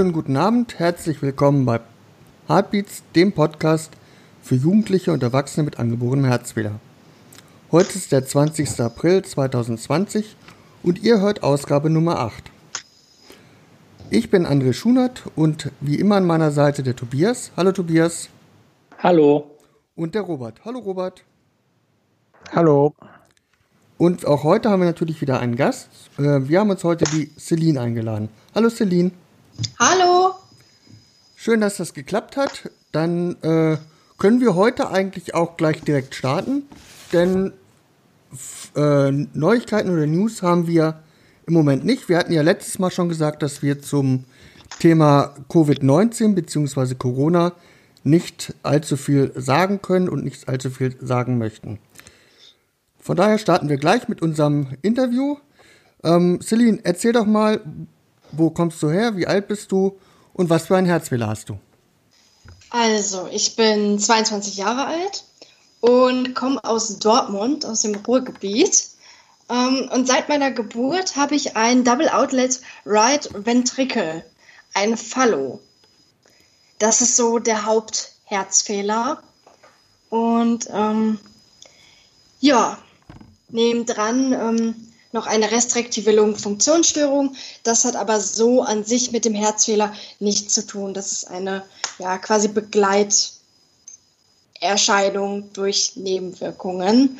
Schönen guten Abend, herzlich willkommen bei Heartbeats, dem Podcast für Jugendliche und Erwachsene mit angeborenem Herzfehler. Heute ist der 20. April 2020 und ihr hört Ausgabe Nummer 8. Ich bin André Schunert und wie immer an meiner Seite der Tobias. Hallo Tobias. Hallo. Und der Robert. Hallo Robert. Hallo. Und auch heute haben wir natürlich wieder einen Gast. Äh, wir haben uns heute die Celine eingeladen. Hallo Celine. Hallo. Schön, dass das geklappt hat. Dann äh, können wir heute eigentlich auch gleich direkt starten, denn äh, Neuigkeiten oder News haben wir im Moment nicht. Wir hatten ja letztes Mal schon gesagt, dass wir zum Thema Covid-19 bzw. Corona nicht allzu viel sagen können und nicht allzu viel sagen möchten. Von daher starten wir gleich mit unserem Interview. Ähm, Celine, erzähl doch mal, wo kommst du her? Wie alt bist du? Und was für ein Herzfehler hast du? Also, ich bin 22 Jahre alt und komme aus Dortmund, aus dem Ruhrgebiet. Ähm, und seit meiner Geburt habe ich ein Double Outlet Right Ventricle, ein Fallo. Das ist so der Hauptherzfehler. Und ähm, ja, nebendran ähm, noch eine restriktive Lungenfunktionsstörung. Das hat aber so an sich mit dem Herzfehler nichts zu tun. Das ist eine ja, quasi Begleiterscheinung durch Nebenwirkungen.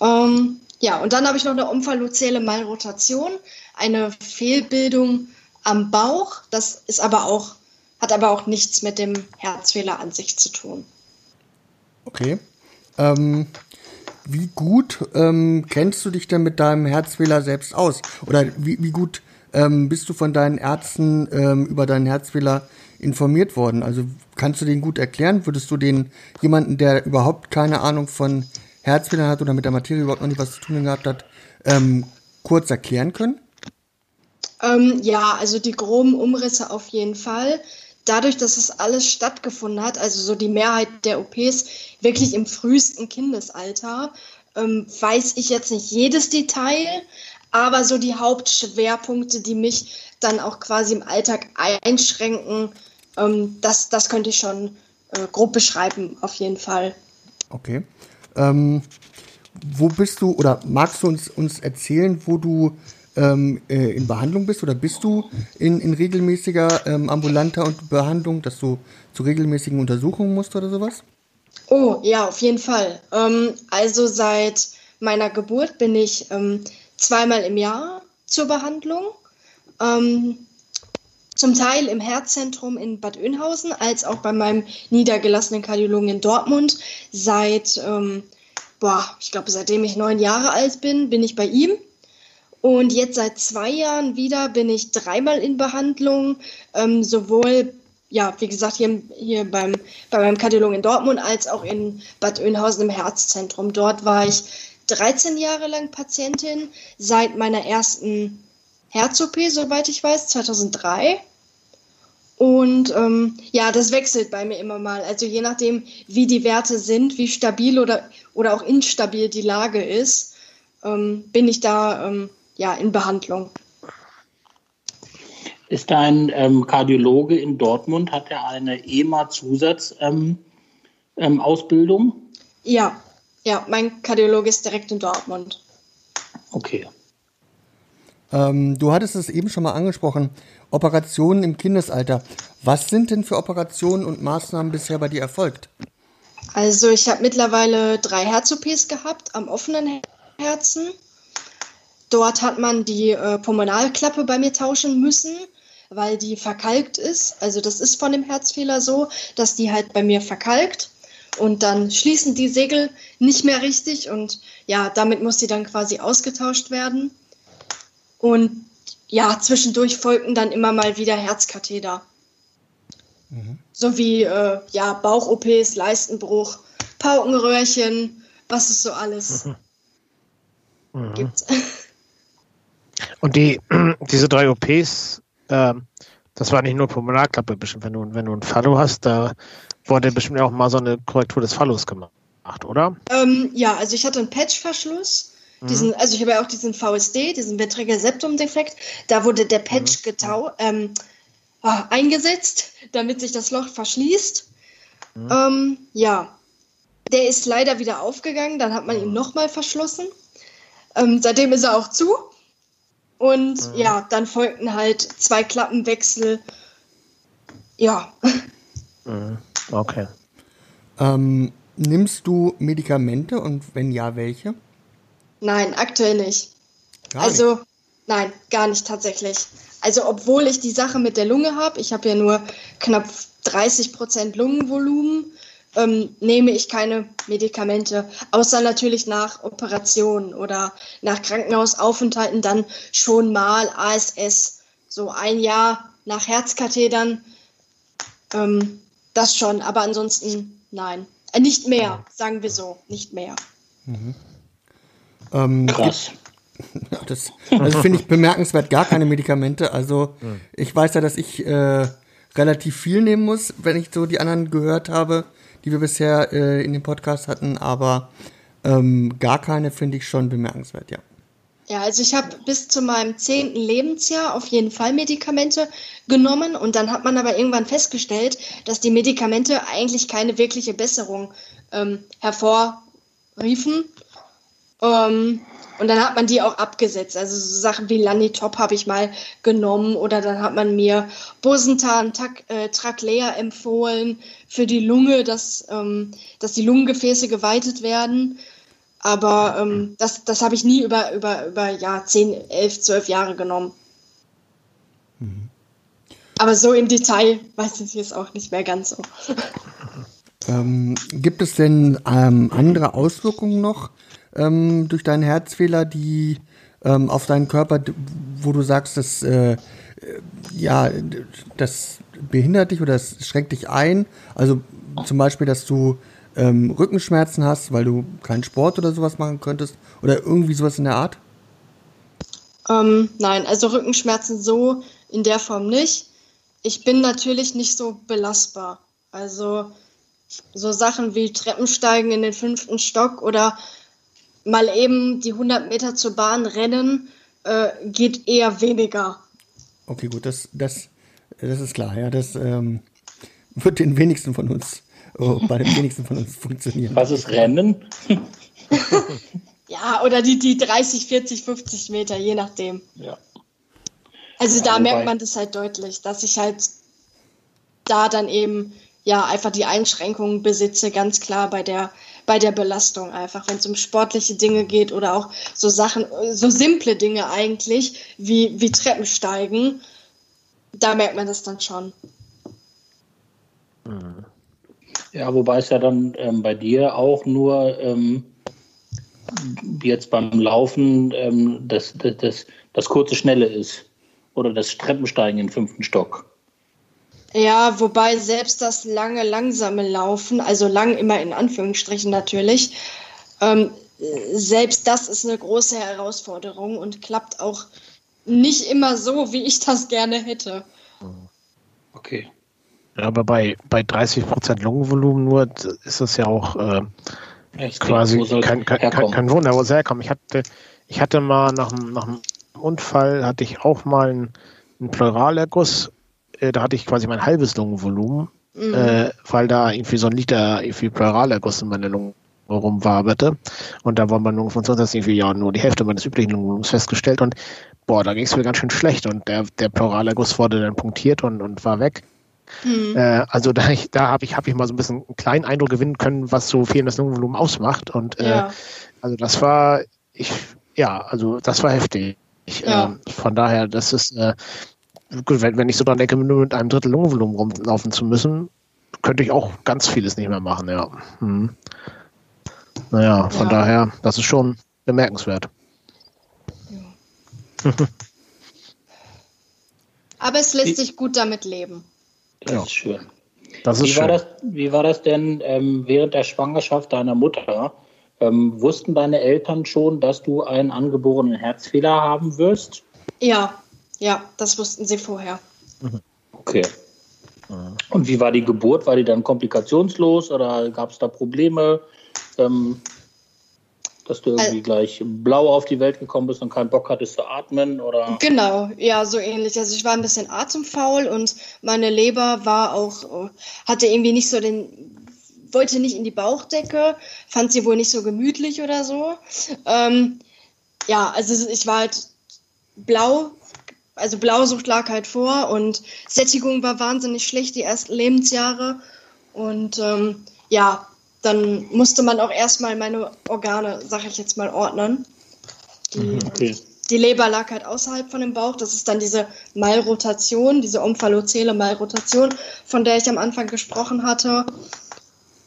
Ähm, ja, und dann habe ich noch eine omphalozielle Malrotation, eine Fehlbildung am Bauch. Das ist aber auch, hat aber auch nichts mit dem Herzfehler an sich zu tun. Okay. Ähm, wie gut ähm, kennst du dich denn mit deinem Herzfehler selbst aus? Oder wie, wie gut ähm, bist du von deinen Ärzten ähm, über deinen Herzfehler informiert worden? Also kannst du den gut erklären? Würdest du den jemanden, der überhaupt keine Ahnung von Herzfehlern hat oder mit der Materie überhaupt noch nicht was zu tun gehabt hat, ähm, kurz erklären können? Ähm, ja, also die groben Umrisse auf jeden Fall dadurch, dass es alles stattgefunden hat, also so die Mehrheit der OPs wirklich im frühesten Kindesalter, ähm, weiß ich jetzt nicht jedes Detail, aber so die Hauptschwerpunkte, die mich dann auch quasi im Alltag einschränken, ähm, das, das könnte ich schon äh, grob beschreiben, auf jeden Fall. Okay. Ähm, wo bist du oder magst du uns, uns erzählen, wo du ähm, äh, in Behandlung bist oder bist du in, in regelmäßiger ähm, ambulanter Behandlung, dass du zu regelmäßigen Untersuchungen musst oder sowas? Oh, ja, auf jeden Fall. Ähm, also seit meiner Geburt bin ich ähm, zweimal im Jahr zur Behandlung. Ähm, zum Teil im Herzzentrum in Bad Oeynhausen, als auch bei meinem niedergelassenen Kardiologen in Dortmund. Seit, ähm, boah, ich glaube, seitdem ich neun Jahre alt bin, bin ich bei ihm. Und jetzt seit zwei Jahren wieder bin ich dreimal in Behandlung, ähm, sowohl, ja, wie gesagt, hier, hier beim, bei meinem Kardiologen in Dortmund als auch in Bad Oeynhausen im Herzzentrum. Dort war ich 13 Jahre lang Patientin, seit meiner ersten Herz-OP, soweit ich weiß, 2003. Und ähm, ja, das wechselt bei mir immer mal. Also je nachdem, wie die Werte sind, wie stabil oder, oder auch instabil die Lage ist, ähm, bin ich da ähm, ja, in Behandlung. Ist dein ähm, Kardiologe in Dortmund, hat er eine EMA-Zusatzausbildung? Ähm, ähm, ja, ja, mein Kardiologe ist direkt in Dortmund. Okay. Ähm, du hattest es eben schon mal angesprochen, Operationen im Kindesalter. Was sind denn für Operationen und Maßnahmen bisher bei dir erfolgt? Also ich habe mittlerweile drei Herz-OPs gehabt am offenen Herzen Dort hat man die äh, Pulmonalklappe bei mir tauschen müssen, weil die verkalkt ist. Also das ist von dem Herzfehler so, dass die halt bei mir verkalkt. und dann schließen die Segel nicht mehr richtig und ja, damit muss sie dann quasi ausgetauscht werden. Und ja, zwischendurch folgten dann immer mal wieder Herzkatheter. Mhm. Sowie äh, ja, Bauch-OPs, Leistenbruch, Paukenröhrchen, was es so alles mhm. gibt. Und die, diese drei OPs, äh, das war nicht nur Pulmonarklappe, bestimmt, wenn du, wenn du ein Fallo hast, da wurde bestimmt auch mal so eine Korrektur des Fallos gemacht, oder? Ähm, ja, also ich hatte einen Patchverschluss. Mhm. Diesen, also ich habe ja auch diesen VSD, diesen Ventricular Septum Defekt. Da wurde der Patch mhm. getau ähm, oh, eingesetzt, damit sich das Loch verschließt. Mhm. Ähm, ja, der ist leider wieder aufgegangen. Dann hat man ihn mhm. nochmal verschlossen. Ähm, seitdem ist er auch zu. Und mhm. ja, dann folgten halt zwei Klappenwechsel. Ja. Mhm. Okay. Ähm, nimmst du Medikamente und wenn ja, welche? Nein, aktuell nicht. Gar also, nicht. nein, gar nicht tatsächlich. Also, obwohl ich die Sache mit der Lunge habe, ich habe ja nur knapp 30 Prozent Lungenvolumen, ähm, nehme ich keine Medikamente, außer natürlich nach Operationen oder nach Krankenhausaufenthalten dann schon mal ASS, so ein Jahr nach Herzkathetern. Ähm, das schon, aber ansonsten nein. Äh, nicht mehr, sagen wir so, nicht mehr. Mhm. Ähm, Krass. Das also finde ich bemerkenswert, gar keine Medikamente. Also ich weiß ja, dass ich äh, relativ viel nehmen muss, wenn ich so die anderen gehört habe, die wir bisher äh, in dem Podcast hatten, aber ähm, gar keine finde ich schon bemerkenswert, ja. Ja, also ich habe bis zu meinem zehnten Lebensjahr auf jeden Fall Medikamente genommen und dann hat man aber irgendwann festgestellt, dass die Medikamente eigentlich keine wirkliche Besserung ähm, hervorriefen. Ähm, und dann hat man die auch abgesetzt. Also so Sachen wie Lanitop habe ich mal genommen oder dann hat man mir Bosentan, äh, Traclea empfohlen für die Lunge, dass, ähm, dass die Lungengefäße geweitet werden. Aber ähm, das, das habe ich nie über, über, über ja, 10, 11, 12 Jahre genommen. Mhm. Aber so im Detail weiß ich es auch nicht mehr ganz so. Ähm, gibt es denn ähm, andere Auswirkungen noch ähm, durch deinen Herzfehler, die ähm, auf deinen Körper, wo du sagst, dass äh, ja, das behindert dich oder das schränkt dich ein? Also zum Beispiel, dass du ähm, Rückenschmerzen hast, weil du keinen Sport oder sowas machen könntest oder irgendwie sowas in der Art? Ähm, nein, also Rückenschmerzen so in der Form nicht. Ich bin natürlich nicht so belastbar. Also so Sachen wie Treppensteigen in den fünften Stock oder mal eben die 100 Meter zur Bahn rennen äh, geht eher weniger. Okay, gut, das, das, das ist klar. Ja, das ähm, wird den wenigsten von uns oh, bei den wenigsten von uns funktionieren. Was ist Rennen? ja, oder die, die 30, 40, 50 Meter, je nachdem. Ja. Also ja, da merkt man das halt deutlich, dass ich halt da dann eben ja einfach die Einschränkungen besitze, ganz klar bei der bei der Belastung einfach, wenn es um sportliche Dinge geht oder auch so Sachen, so simple Dinge eigentlich, wie, wie Treppensteigen, da merkt man das dann schon. Mhm. Ja, wobei es ja dann ähm, bei dir auch nur ähm, jetzt beim Laufen ähm, das, das, das, das kurze Schnelle ist. Oder das Treppensteigen im fünften Stock. Ja, wobei selbst das lange, langsame Laufen, also lang immer in Anführungsstrichen natürlich, ähm, selbst das ist eine große Herausforderung und klappt auch nicht immer so, wie ich das gerne hätte. Okay. Ja, aber bei, bei 30 Prozent Lungenvolumen nur ist das ja auch äh, quasi kein, kein, kein, kein, Wunder, wo es herkommt. Ich hatte, ich hatte mal nach, nach einem Unfall, hatte ich auch mal einen, einen Pleuralerguss. Äh, da hatte ich quasi mein halbes Lungenvolumen, mhm. äh, weil da irgendwie so ein Liter irgendwie Pleuralerguss in meiner Lunge rumwaberte. Und da war mein Lungenfunktion das irgendwie ja nur die Hälfte meines üblichen Lungenvolumens festgestellt. Und boah, da ging es mir ganz schön schlecht. Und der, der Pleuralerguss wurde dann punktiert und, und war weg. Mhm. Äh, also da, ich, da habe ich, hab ich mal so ein bisschen einen kleinen Eindruck gewinnen können, was so fehlendes Lungenvolumen ausmacht. Und äh, ja. also das war, ich, ja, also das war heftig. Ja. Äh, von daher, das ist, äh, gut, wenn, wenn ich so dran denke, nur mit einem Drittel Lungenvolumen rumlaufen zu müssen, könnte ich auch ganz vieles nicht mehr machen, ja. Hm. Naja, von ja. daher, das ist schon bemerkenswert. Ja. Aber es lässt sich gut damit leben. Das ja. ist schön. Das ist wie, schön. War das, wie war das denn ähm, während der Schwangerschaft deiner Mutter? Ähm, wussten deine Eltern schon, dass du einen angeborenen Herzfehler haben wirst? Ja, ja, das wussten sie vorher. Okay. Und wie war die Geburt? War die dann komplikationslos oder gab es da Probleme? Ähm, dass du irgendwie also, gleich blau auf die Welt gekommen bist und keinen Bock hattest zu atmen oder? Genau, ja, so ähnlich. Also ich war ein bisschen atemfaul und meine Leber war auch, hatte irgendwie nicht so den, wollte nicht in die Bauchdecke, fand sie wohl nicht so gemütlich oder so. Ähm, ja, also ich war halt blau, also Blausucht lag halt vor und Sättigung war wahnsinnig schlecht die ersten Lebensjahre und ähm, ja, dann musste man auch erstmal meine Organe, sag ich jetzt mal, ordnen. Die, mhm, okay. die Leber lag halt außerhalb von dem Bauch. Das ist dann diese Malrotation, diese omphallozele Malrotation, von der ich am Anfang gesprochen hatte.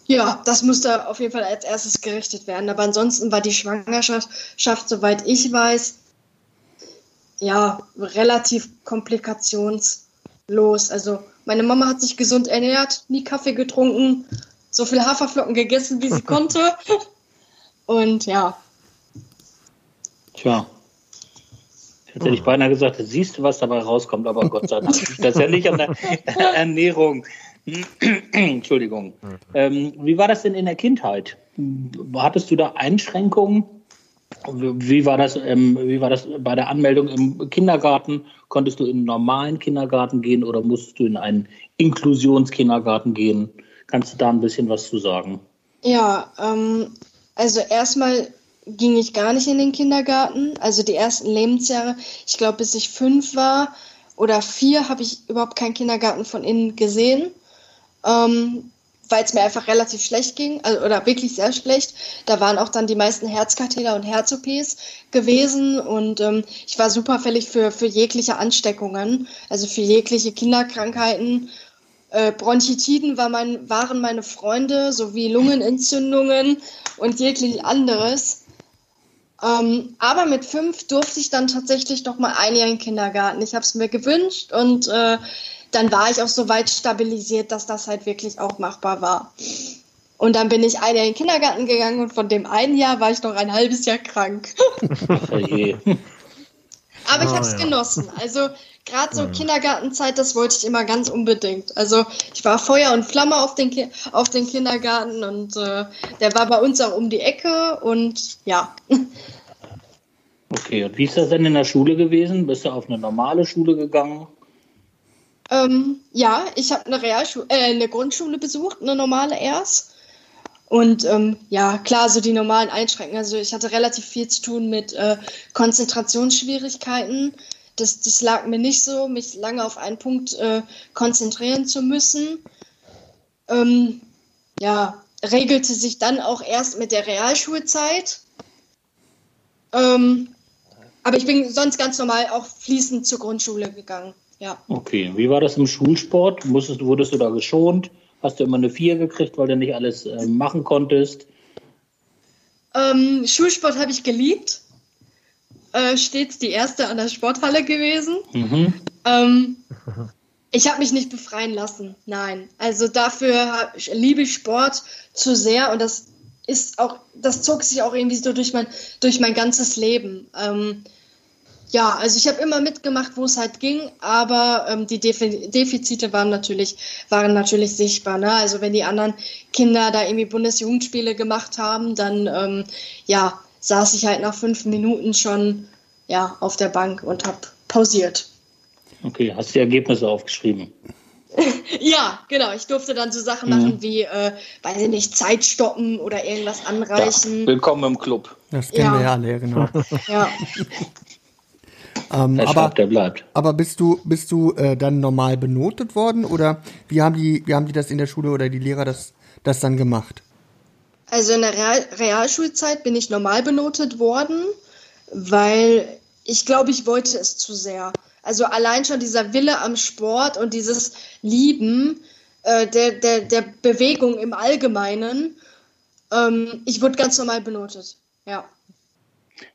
Ja, das musste auf jeden Fall als erstes gerichtet werden. Aber ansonsten war die Schwangerschaft, soweit ich weiß, ja, relativ komplikationslos. Also meine Mama hat sich gesund ernährt, nie Kaffee getrunken, so viel Haferflocken gegessen, wie sie konnte. Und ja. Tja. Jetzt hätte ich beinahe gesagt, siehst du, was dabei rauskommt, aber Gott sei Dank. Das ist ja nicht an der Ernährung. Entschuldigung. Ähm, wie war das denn in der Kindheit? Hattest du da Einschränkungen? Wie war, das, ähm, wie war das bei der Anmeldung im Kindergarten? Konntest du in einen normalen Kindergarten gehen oder musstest du in einen Inklusionskindergarten gehen? Kannst du da ein bisschen was zu sagen? Ja, ähm, also erstmal ging ich gar nicht in den Kindergarten. Also die ersten Lebensjahre, ich glaube, bis ich fünf war oder vier, habe ich überhaupt keinen Kindergarten von innen gesehen. Ähm, weil es mir einfach relativ schlecht ging, also, oder wirklich sehr schlecht. Da waren auch dann die meisten Herzkatheter und Herz-OPs gewesen und ähm, ich war superfällig für, für jegliche Ansteckungen, also für jegliche Kinderkrankheiten äh, Bronchitiden war mein, waren meine Freunde, sowie Lungenentzündungen und jeglich anderes. Ähm, aber mit fünf durfte ich dann tatsächlich noch mal ein Jahr in den Kindergarten. Ich habe es mir gewünscht und äh, dann war ich auch so weit stabilisiert, dass das halt wirklich auch machbar war. Und dann bin ich ein Jahr in den Kindergarten gegangen und von dem einen Jahr war ich noch ein halbes Jahr krank. Oh je. Aber ich habe es ah, ja. genossen. Also gerade so mhm. Kindergartenzeit, das wollte ich immer ganz unbedingt. Also ich war Feuer und Flamme auf den, Ki auf den Kindergarten und äh, der war bei uns auch um die Ecke und ja. Okay, und wie ist das denn in der Schule gewesen? Bist du auf eine normale Schule gegangen? Ähm, ja, ich habe eine, äh, eine Grundschule besucht, eine normale erst. Und ähm, ja, klar, so die normalen Einschränkungen. Also ich hatte relativ viel zu tun mit äh, Konzentrationsschwierigkeiten. Das, das lag mir nicht so, mich lange auf einen Punkt äh, konzentrieren zu müssen. Ähm, ja, regelte sich dann auch erst mit der Realschulzeit. Ähm, aber ich bin sonst ganz normal auch fließend zur Grundschule gegangen. Ja. Okay, wie war das im Schulsport? Musstest, wurdest du da geschont? Hast du immer eine Vier gekriegt, weil du nicht alles äh, machen konntest? Ähm, Schulsport habe ich geliebt. Äh, stets die erste an der Sporthalle gewesen. Mhm. Ähm, ich habe mich nicht befreien lassen. Nein. Also dafür liebe ich Sport zu sehr und das ist auch, das zog sich auch irgendwie so durch mein, durch mein ganzes Leben. Ähm, ja, also ich habe immer mitgemacht, wo es halt ging, aber ähm, die Defizite waren natürlich, waren natürlich sichtbar. Ne? Also wenn die anderen Kinder da irgendwie Bundesjugendspiele gemacht haben, dann ähm, ja, saß ich halt nach fünf Minuten schon ja, auf der Bank und habe pausiert. Okay, hast du die Ergebnisse aufgeschrieben? ja, genau. Ich durfte dann so Sachen mhm. machen wie, äh, weiß ich nicht, Zeit stoppen oder irgendwas anreichen. Ja, willkommen im Club. Das kennen ja. wir ja alle, genau. ja. Ähm, aber, der bleibt. Aber bist du, bist du äh, dann normal benotet worden oder wie haben die, wie haben die das in der Schule oder die Lehrer das, das dann gemacht? Also in der Real Realschulzeit bin ich normal benotet worden, weil ich glaube, ich wollte es zu sehr. Also allein schon dieser Wille am Sport und dieses Lieben äh, der, der, der Bewegung im Allgemeinen. Ähm, ich wurde ganz normal benotet. Ja.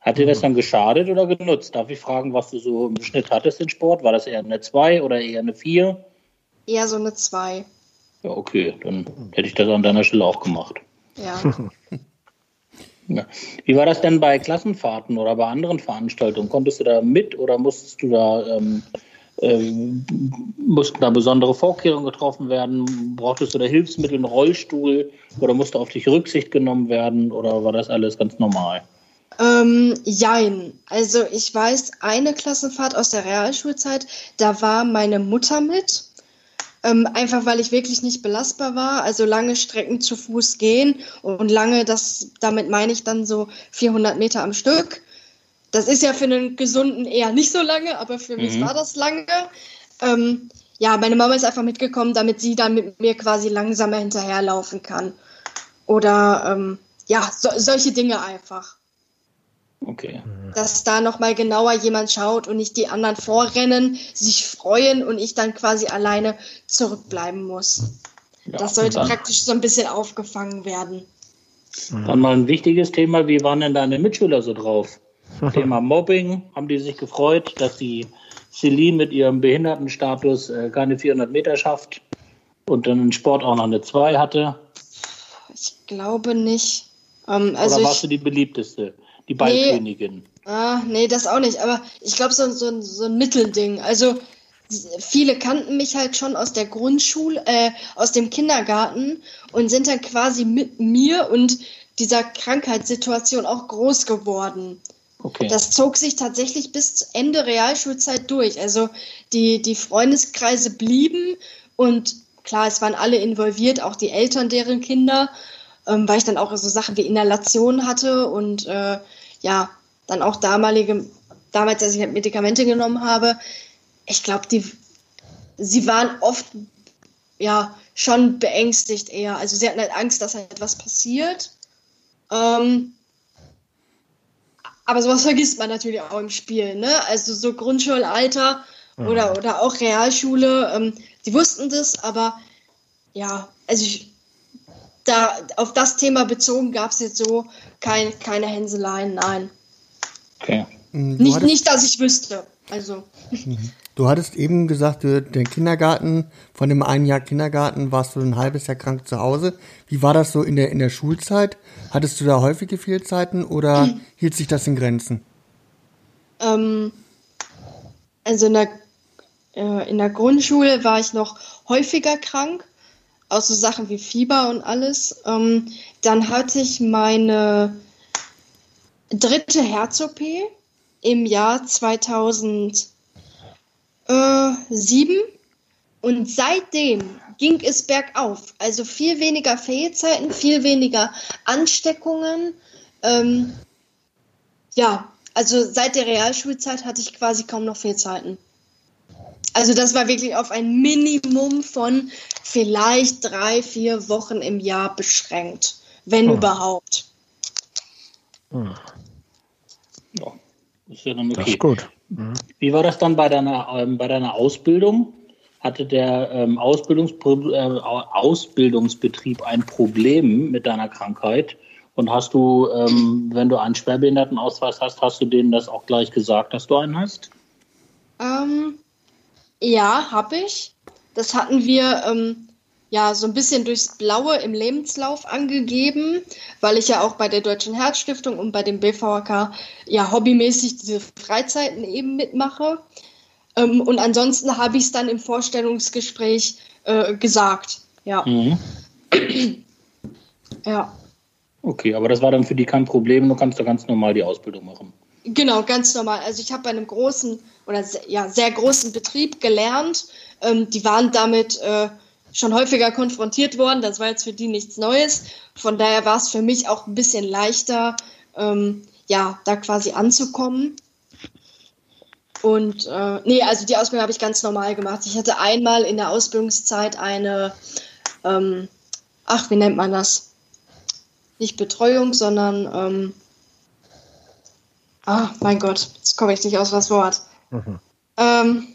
Hat dir das dann geschadet oder genutzt? Darf ich fragen, was du so im Schnitt hattest in Sport? War das eher eine 2 oder eher eine 4? Eher so eine 2. Ja, okay, dann hätte ich das an deiner Stelle auch gemacht. Ja. ja. Wie war das denn bei Klassenfahrten oder bei anderen Veranstaltungen? Konntest du da mit oder musstest du da ähm, ähm, mussten da besondere Vorkehrungen getroffen werden? Brauchtest du da Hilfsmittel, einen Rollstuhl oder musste auf dich Rücksicht genommen werden oder war das alles ganz normal? Ähm, jein. Also ich weiß, eine Klassenfahrt aus der Realschulzeit, da war meine Mutter mit. Ähm, einfach weil ich wirklich nicht belastbar war. Also lange Strecken zu Fuß gehen und lange, das, damit meine ich dann so 400 Meter am Stück. Das ist ja für einen Gesunden eher nicht so lange, aber für mhm. mich war das lange. Ähm, ja, meine Mama ist einfach mitgekommen, damit sie dann mit mir quasi langsamer hinterherlaufen kann. Oder ähm, ja, so, solche Dinge einfach. Okay. Dass da nochmal genauer jemand schaut und nicht die anderen vorrennen, sich freuen und ich dann quasi alleine zurückbleiben muss. Ja, das sollte praktisch so ein bisschen aufgefangen werden. Dann mal ein wichtiges Thema, wie waren denn deine Mitschüler so drauf? Thema Mobbing, haben die sich gefreut, dass die Celine mit ihrem Behindertenstatus äh, keine 400 Meter schafft und dann in Sport auch noch eine 2 hatte? Ich glaube nicht. Ähm, also Oder warst ich, du die beliebteste, die Ballkönigin? Nee, ah, nee, das auch nicht. Aber ich glaube, so, so, so ein Mittelding. Also viele kannten mich halt schon aus der Grundschule, äh, aus dem Kindergarten und sind dann quasi mit mir und dieser Krankheitssituation auch groß geworden. Okay. Das zog sich tatsächlich bis Ende Realschulzeit durch. Also die, die Freundeskreise blieben und klar, es waren alle involviert, auch die Eltern deren Kinder, ähm, weil ich dann auch so Sachen wie Inhalation hatte und äh, ja, dann auch damalige, damals, als ich halt Medikamente genommen habe, ich glaube, die, sie waren oft ja schon beängstigt eher. Also sie hatten halt Angst, dass halt etwas passiert. Ähm, aber sowas vergisst man natürlich auch im Spiel, ne? Also so Grundschulalter mhm. oder, oder auch Realschule, ähm, die wussten das, aber ja, also ich, da auf das Thema bezogen gab es jetzt so kein, keine Hänseleien, nein. Okay. Mhm, nicht, nicht, dass ich wüsste. Also. Mhm. Du hattest eben gesagt, du, den Kindergarten, von dem einen Jahr Kindergarten warst du ein halbes Jahr krank zu Hause. Wie war das so in der, in der Schulzeit? Hattest du da häufige Fehlzeiten oder mhm. hielt sich das in Grenzen? Ähm, also in der, äh, in der Grundschule war ich noch häufiger krank, auch so Sachen wie Fieber und alles. Ähm, dann hatte ich meine dritte Herz-OP im Jahr 2000 äh, sieben. Und seitdem ging es bergauf. Also viel weniger Fehlzeiten, viel weniger Ansteckungen. Ähm, ja, also seit der Realschulzeit hatte ich quasi kaum noch Fehlzeiten. Also das war wirklich auf ein Minimum von vielleicht drei, vier Wochen im Jahr beschränkt, wenn oh. überhaupt. Hm. Ja, ist ja dann okay. Das ist gut. Mhm. Wie war das dann bei deiner, ähm, bei deiner Ausbildung? Hatte der ähm, Ausbildungspro äh, Ausbildungsbetrieb ein Problem mit deiner Krankheit? Und hast du, ähm, wenn du einen Schwerbehindertenausweis hast, hast du denen das auch gleich gesagt, dass du einen hast? Ähm, ja, habe ich. Das hatten wir ähm, ja so ein bisschen durchs Blaue im Lebenslauf angegeben, weil ich ja auch bei der Deutschen Herzstiftung und bei dem BVK ja hobbymäßig diese Freizeiten eben mitmache. Ähm, und ansonsten habe ich es dann im Vorstellungsgespräch äh, gesagt. Ja. Mhm. ja. Okay, aber das war dann für die kein Problem, du kannst da ganz normal die Ausbildung machen. Genau, ganz normal. Also ich habe bei einem großen oder ja, sehr großen Betrieb gelernt. Ähm, die waren damit äh, schon häufiger konfrontiert worden. Das war jetzt für die nichts Neues. Von daher war es für mich auch ein bisschen leichter, ähm, ja, da quasi anzukommen. Und äh, nee, also die Ausbildung habe ich ganz normal gemacht. Ich hatte einmal in der Ausbildungszeit eine, ähm, ach, wie nennt man das? Nicht Betreuung, sondern, ah, mein Gott, jetzt komme ich nicht aus das Wort. Mhm. Ähm,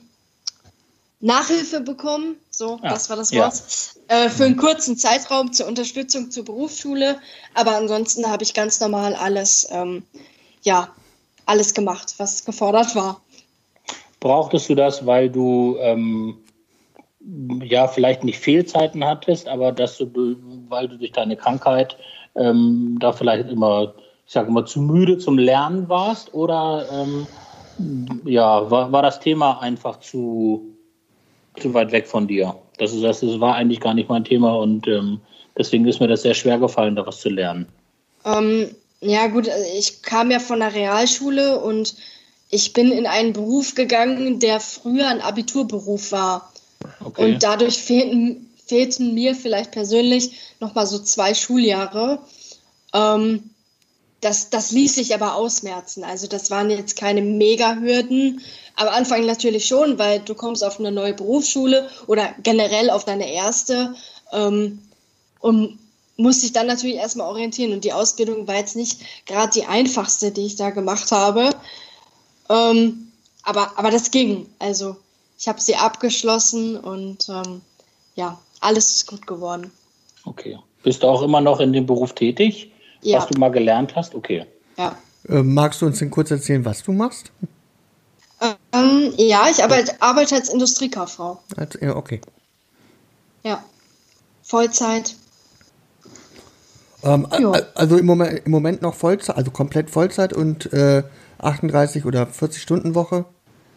Nachhilfe bekommen, so, ah, das war das Wort, ja. äh, für einen kurzen Zeitraum zur Unterstützung zur Berufsschule. Aber ansonsten habe ich ganz normal alles, ähm, ja, alles gemacht, was gefordert war. Brauchtest du das, weil du ähm, ja vielleicht nicht Fehlzeiten hattest, aber dass du, weil du durch deine Krankheit ähm, da vielleicht immer, ich sage immer, zu müde zum Lernen warst? Oder ähm, ja, war, war das Thema einfach zu, zu weit weg von dir? Das, ist, das, das war eigentlich gar nicht mein Thema und ähm, deswegen ist mir das sehr schwer gefallen, da was zu lernen. Ähm, ja, gut, also ich kam ja von der Realschule und ich bin in einen Beruf gegangen, der früher ein Abiturberuf war. Okay. Und dadurch fehlten, fehlten mir vielleicht persönlich nochmal so zwei Schuljahre. Ähm, das, das ließ sich aber ausmerzen. Also das waren jetzt keine Mega-Hürden. Am Anfang natürlich schon, weil du kommst auf eine neue Berufsschule oder generell auf deine erste ähm, und musst dich dann natürlich erstmal orientieren. Und die Ausbildung war jetzt nicht gerade die einfachste, die ich da gemacht habe. Ähm, aber, aber das ging. Also ich habe sie abgeschlossen und ähm, ja, alles ist gut geworden. Okay. Bist du auch immer noch in dem Beruf tätig? Ja. was du mal gelernt hast? Okay. Ja. Äh, magst du uns denn kurz erzählen, was du machst? Ähm, ja, ich arbeite, arbeite als Industriekauffrau. Als, ja, okay. Ja. Vollzeit. Ähm, also im Moment, im Moment noch Vollzeit, also komplett Vollzeit und äh, 38 oder 40 Stunden Woche?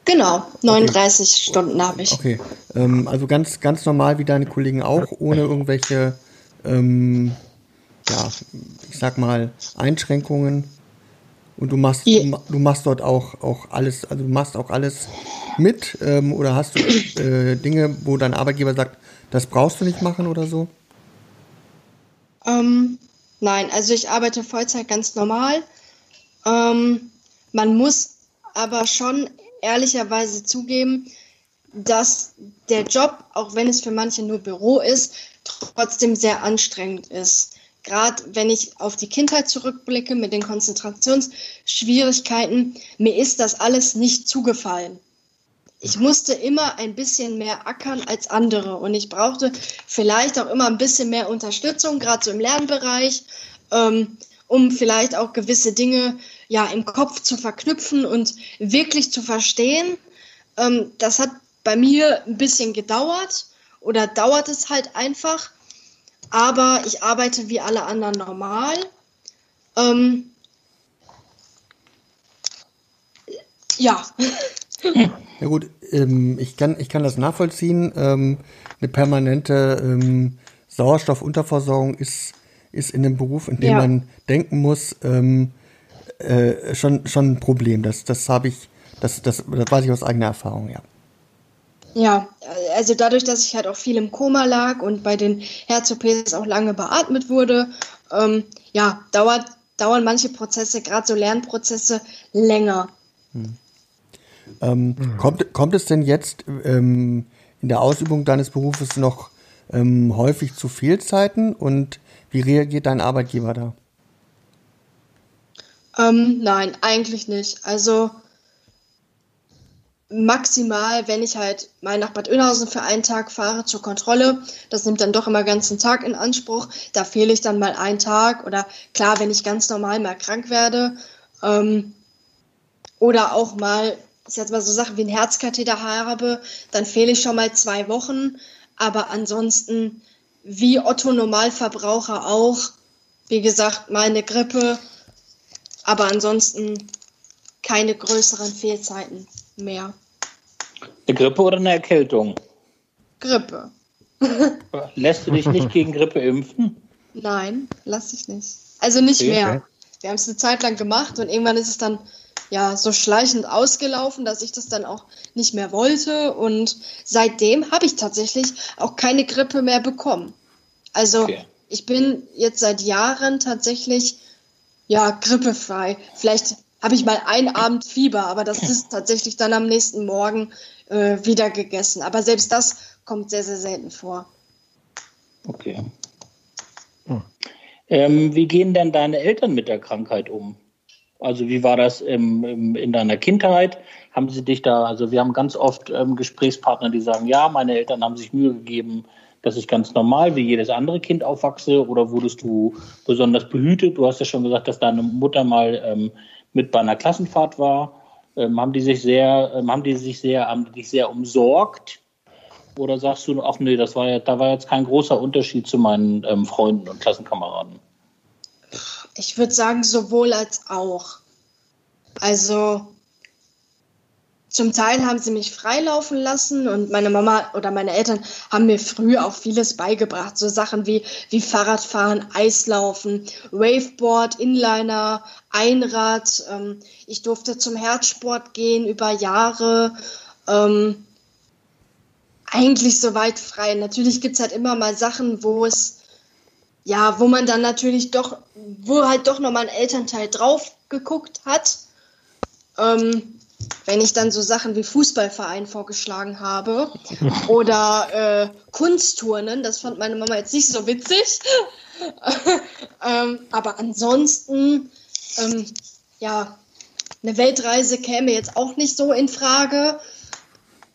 Genau, 39 okay. Stunden habe ich. Okay, ähm, also ganz, ganz normal wie deine Kollegen auch, ohne irgendwelche ähm, ja, ich sag mal, Einschränkungen. Und du machst, du, du, machst dort auch, auch alles, also du machst auch alles mit ähm, oder hast du äh, Dinge, wo dein Arbeitgeber sagt, das brauchst du nicht machen oder so? Ähm, nein, also ich arbeite Vollzeit ganz normal. Ähm, man muss aber schon ehrlicherweise zugeben, dass der Job, auch wenn es für manche nur Büro ist, trotzdem sehr anstrengend ist gerade wenn ich auf die Kindheit zurückblicke mit den Konzentrationsschwierigkeiten, mir ist das alles nicht zugefallen. Ich musste immer ein bisschen mehr ackern als andere und ich brauchte vielleicht auch immer ein bisschen mehr Unterstützung, gerade so im Lernbereich, ähm, um vielleicht auch gewisse Dinge ja im Kopf zu verknüpfen und wirklich zu verstehen. Ähm, das hat bei mir ein bisschen gedauert oder dauert es halt einfach aber ich arbeite wie alle anderen normal. Ähm, ja. Ja gut, ähm, ich, kann, ich kann das nachvollziehen. Ähm, eine permanente ähm, Sauerstoffunterversorgung ist, ist in einem Beruf, in dem ja. man denken muss, ähm, äh, schon, schon ein Problem. Das, das habe ich, das, das, das weiß ich aus eigener Erfahrung, ja. Ja, also dadurch, dass ich halt auch viel im Koma lag und bei den Herz-OPs auch lange beatmet wurde, ähm, ja, dauert, dauern manche Prozesse, gerade so Lernprozesse, länger. Hm. Ähm, mhm. kommt, kommt es denn jetzt ähm, in der Ausübung deines Berufes noch ähm, häufig zu Fehlzeiten und wie reagiert dein Arbeitgeber da? Ähm, nein, eigentlich nicht. Also maximal, wenn ich halt mal nach Bad Oeynhausen für einen Tag fahre zur Kontrolle, das nimmt dann doch immer ganzen Tag in Anspruch, da fehle ich dann mal einen Tag oder klar, wenn ich ganz normal mal krank werde ähm, oder auch mal, ich jetzt mal so Sachen wie ein Herzkatheter habe, dann fehle ich schon mal zwei Wochen, aber ansonsten wie Otto Normalverbraucher auch, wie gesagt, mal eine Grippe, aber ansonsten keine größeren Fehlzeiten mehr. Eine Grippe oder eine Erkältung? Grippe. Lässt du dich nicht gegen Grippe impfen? Nein, lass ich nicht. Also nicht okay. mehr. Wir haben es eine Zeit lang gemacht und irgendwann ist es dann ja so schleichend ausgelaufen, dass ich das dann auch nicht mehr wollte. Und seitdem habe ich tatsächlich auch keine Grippe mehr bekommen. Also okay. ich bin jetzt seit Jahren tatsächlich ja grippefrei. Vielleicht habe ich mal einen Abend Fieber, aber das ist tatsächlich dann am nächsten Morgen äh, wieder gegessen. Aber selbst das kommt sehr, sehr selten vor. Okay. Hm. Ähm, wie gehen denn deine Eltern mit der Krankheit um? Also wie war das im, im, in deiner Kindheit? Haben sie dich da, also wir haben ganz oft ähm, Gesprächspartner, die sagen, ja, meine Eltern haben sich Mühe gegeben, dass ich ganz normal wie jedes andere Kind aufwachse oder wurdest du besonders behütet? Du hast ja schon gesagt, dass deine Mutter mal ähm, mit bei einer Klassenfahrt war. Ähm, haben die sich sehr, ähm, haben die sich sehr, haben dich sehr umsorgt? Oder sagst du, ach nee, das war ja, da war jetzt kein großer Unterschied zu meinen ähm, Freunden und Klassenkameraden? Ich würde sagen, sowohl als auch. Also zum Teil haben sie mich freilaufen lassen und meine Mama oder meine Eltern haben mir früh auch vieles beigebracht. So Sachen wie, wie Fahrradfahren, Eislaufen, Waveboard, Inliner, Einrad. Ähm, ich durfte zum Herzsport gehen über Jahre. Ähm, eigentlich soweit frei. Natürlich gibt es halt immer mal Sachen, wo es ja, wo man dann natürlich doch, wo halt doch nochmal ein Elternteil drauf geguckt hat. Ähm, wenn ich dann so Sachen wie Fußballverein vorgeschlagen habe oder äh, Kunstturnen, das fand meine Mama jetzt nicht so witzig. ähm, aber ansonsten, ähm, ja, eine Weltreise käme jetzt auch nicht so in Frage.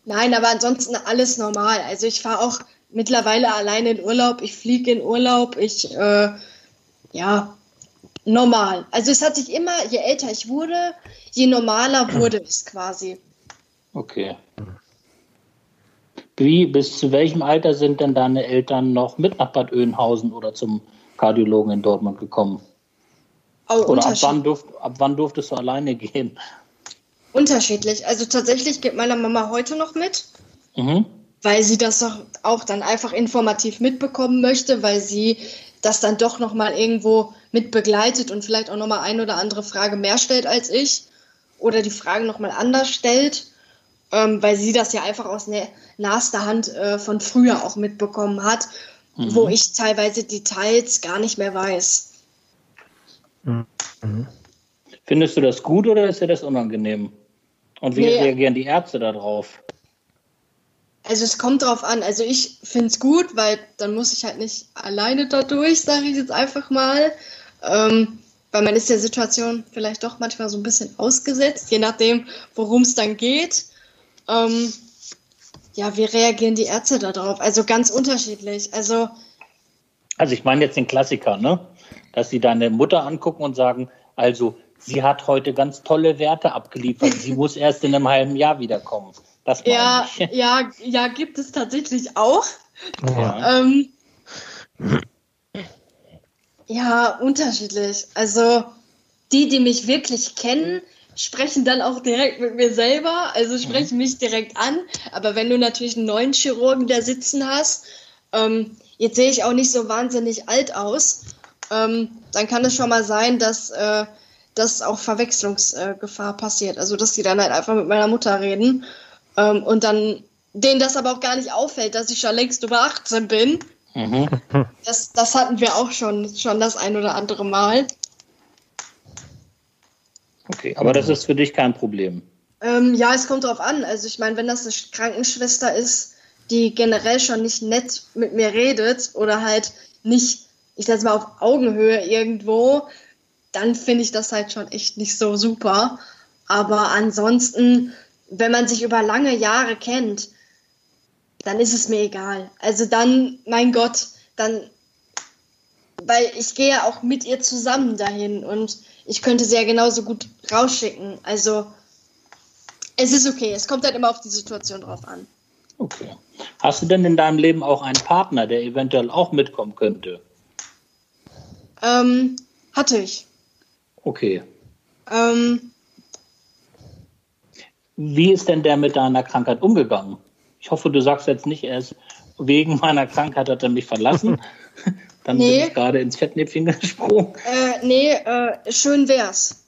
Nein, aber ansonsten alles normal. Also ich fahre auch mittlerweile alleine in Urlaub, ich fliege in Urlaub, ich, äh, ja, normal. Also es hat sich immer, je älter ich wurde, je normaler wurde es quasi. Okay. Wie, bis zu welchem Alter sind denn deine Eltern noch mit nach Bad Oeynhausen oder zum Kardiologen in Dortmund gekommen? Oh, oder ab wann, durft, ab wann durftest du alleine gehen? Unterschiedlich. Also tatsächlich geht meine Mama heute noch mit. Mhm weil sie das doch auch dann einfach informativ mitbekommen möchte, weil sie das dann doch nochmal irgendwo mit begleitet und vielleicht auch nochmal ein oder andere Frage mehr stellt als ich oder die Fragen nochmal anders stellt, ähm, weil sie das ja einfach aus ne naster Hand äh, von früher auch mitbekommen hat, mhm. wo ich teilweise Details gar nicht mehr weiß. Mhm. Findest du das gut oder ist dir das unangenehm? Und wie nee. reagieren die Ärzte darauf? Also es kommt drauf an. Also ich finde es gut, weil dann muss ich halt nicht alleine da durch, sage ich jetzt einfach mal. Ähm, weil man ist der Situation vielleicht doch manchmal so ein bisschen ausgesetzt, je nachdem, worum es dann geht. Ähm, ja, wie reagieren die Ärzte darauf? Also ganz unterschiedlich. Also, also ich meine jetzt den Klassiker, ne? Dass sie deine Mutter angucken und sagen, also sie hat heute ganz tolle Werte abgeliefert, sie muss erst in einem halben Jahr wiederkommen. Das ja, ja, ja, gibt es tatsächlich auch. Ja. Ähm, ja, unterschiedlich. Also die, die mich wirklich kennen, sprechen dann auch direkt mit mir selber, also sprechen mhm. mich direkt an. Aber wenn du natürlich einen neuen Chirurgen da sitzen hast, ähm, jetzt sehe ich auch nicht so wahnsinnig alt aus, ähm, dann kann es schon mal sein, dass, äh, dass auch Verwechslungsgefahr äh, passiert. Also dass die dann halt einfach mit meiner Mutter reden ähm, und dann denen das aber auch gar nicht auffällt, dass ich schon längst über 18 bin. Mhm. Das, das hatten wir auch schon, schon das ein oder andere Mal. Okay, aber das ist für dich kein Problem. Ähm, ja, es kommt drauf an. Also ich meine, wenn das eine Krankenschwester ist, die generell schon nicht nett mit mir redet oder halt nicht, ich sag mal, auf Augenhöhe irgendwo, dann finde ich das halt schon echt nicht so super. Aber ansonsten wenn man sich über lange Jahre kennt, dann ist es mir egal. Also dann, mein Gott, dann, weil ich gehe ja auch mit ihr zusammen dahin und ich könnte sie ja genauso gut rausschicken. Also es ist okay, es kommt halt immer auf die Situation drauf an. Okay. Hast du denn in deinem Leben auch einen Partner, der eventuell auch mitkommen könnte? Ähm, hatte ich. Okay. Ähm, wie ist denn der mit deiner Krankheit umgegangen? Ich hoffe, du sagst jetzt nicht erst, wegen meiner Krankheit hat er mich verlassen. Dann nee. bin ich gerade ins Fettnäpfchen gesprungen. Äh, nee, äh, schön wär's,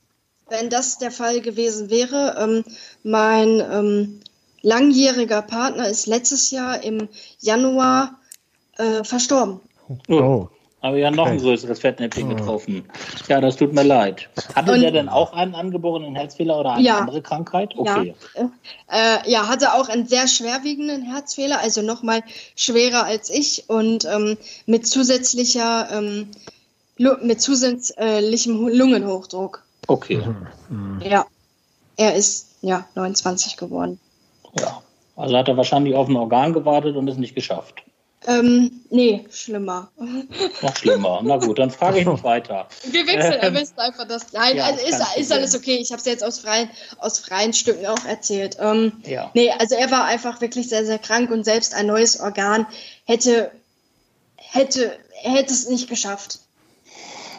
wenn das der Fall gewesen wäre. Ähm, mein ähm, langjähriger Partner ist letztes Jahr im Januar äh, verstorben. Oh. Aber ja noch ein größeres Fettnäpfchen oh. getroffen. Ja, das tut mir leid. Hatte und, der denn auch einen angeborenen Herzfehler oder eine ja, andere Krankheit? Okay. Ja, äh, ja, hatte auch einen sehr schwerwiegenden Herzfehler, also nochmal schwerer als ich und ähm, mit zusätzlicher, ähm, mit zusätzlichem Lungenhochdruck. Okay. Mhm. Ja, er ist ja 29 geworden. Ja, also hat er wahrscheinlich auf ein Organ gewartet und es nicht geschafft. Ähm, nee, schlimmer. Noch schlimmer. Na gut, dann frage ich noch weiter. Wir wechseln, er wisst einfach das. Nein, ja, also ist, ist alles okay. Ich habe es jetzt aus freien, aus freien Stücken auch erzählt. Ähm, ja. Nee, also er war einfach wirklich sehr, sehr krank und selbst ein neues Organ hätte, hätte, hätte es nicht geschafft.